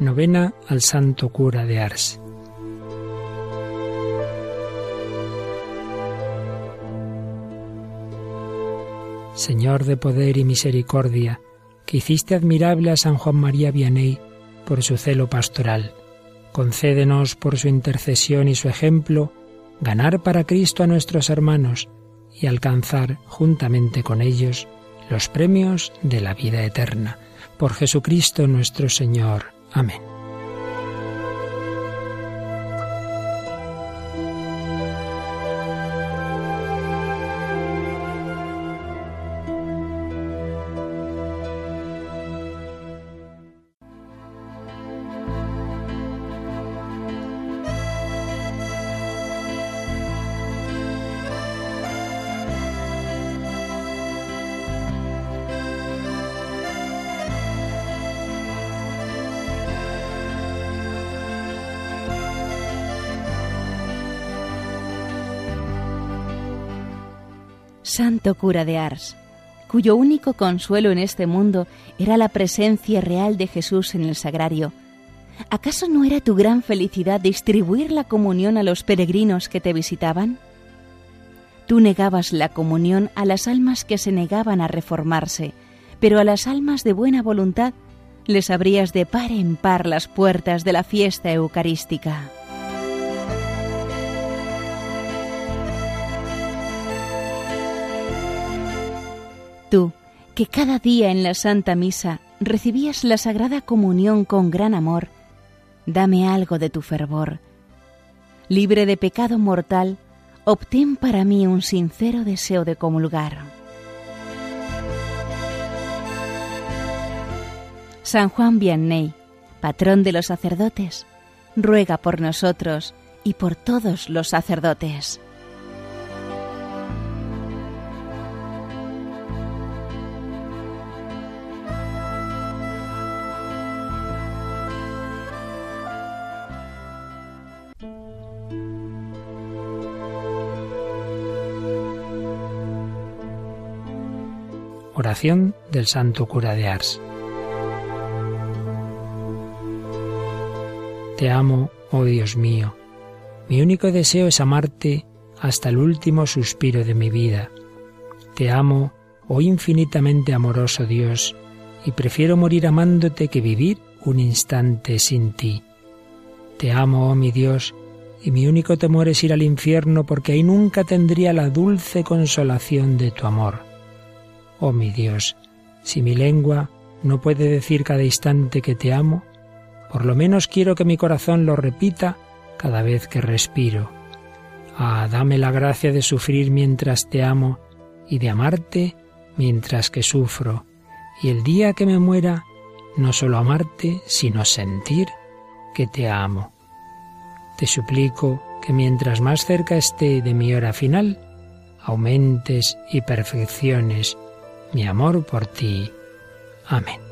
Novena al Santo Cura de Ars. Señor de poder y misericordia, que hiciste admirable a San Juan María Vianney por su celo pastoral, concédenos por su intercesión y su ejemplo ganar para Cristo a nuestros hermanos y alcanzar juntamente con ellos los premios de la vida eterna. Por Jesucristo nuestro Señor. Amén. Santo cura de Ars, cuyo único consuelo en este mundo era la presencia real de Jesús en el sagrario, ¿acaso no era tu gran felicidad distribuir la comunión a los peregrinos que te visitaban? Tú negabas la comunión a las almas que se negaban a reformarse, pero a las almas de buena voluntad les abrías de par en par las puertas de la fiesta eucarística. Tú, que cada día en la Santa Misa recibías la Sagrada Comunión con gran amor, dame algo de tu fervor. Libre de pecado mortal, obtén para mí un sincero deseo de comulgar. San Juan Vianney, patrón de los sacerdotes, ruega por nosotros y por todos los sacerdotes. Oración del Santo Cura de Ars. Te amo, oh Dios mío. Mi único deseo es amarte hasta el último suspiro de mi vida. Te amo, oh infinitamente amoroso Dios, y prefiero morir amándote que vivir un instante sin ti. Te amo, oh mi Dios, y mi único temor es ir al infierno porque ahí nunca tendría la dulce consolación de tu amor. Oh mi Dios, si mi lengua no puede decir cada instante que te amo, por lo menos quiero que mi corazón lo repita cada vez que respiro. Ah, dame la gracia de sufrir mientras te amo y de amarte mientras que sufro, y el día que me muera, no solo amarte, sino sentir que te amo. Te suplico que mientras más cerca esté de mi hora final, aumentes y perfecciones mi amor por ti. Amén.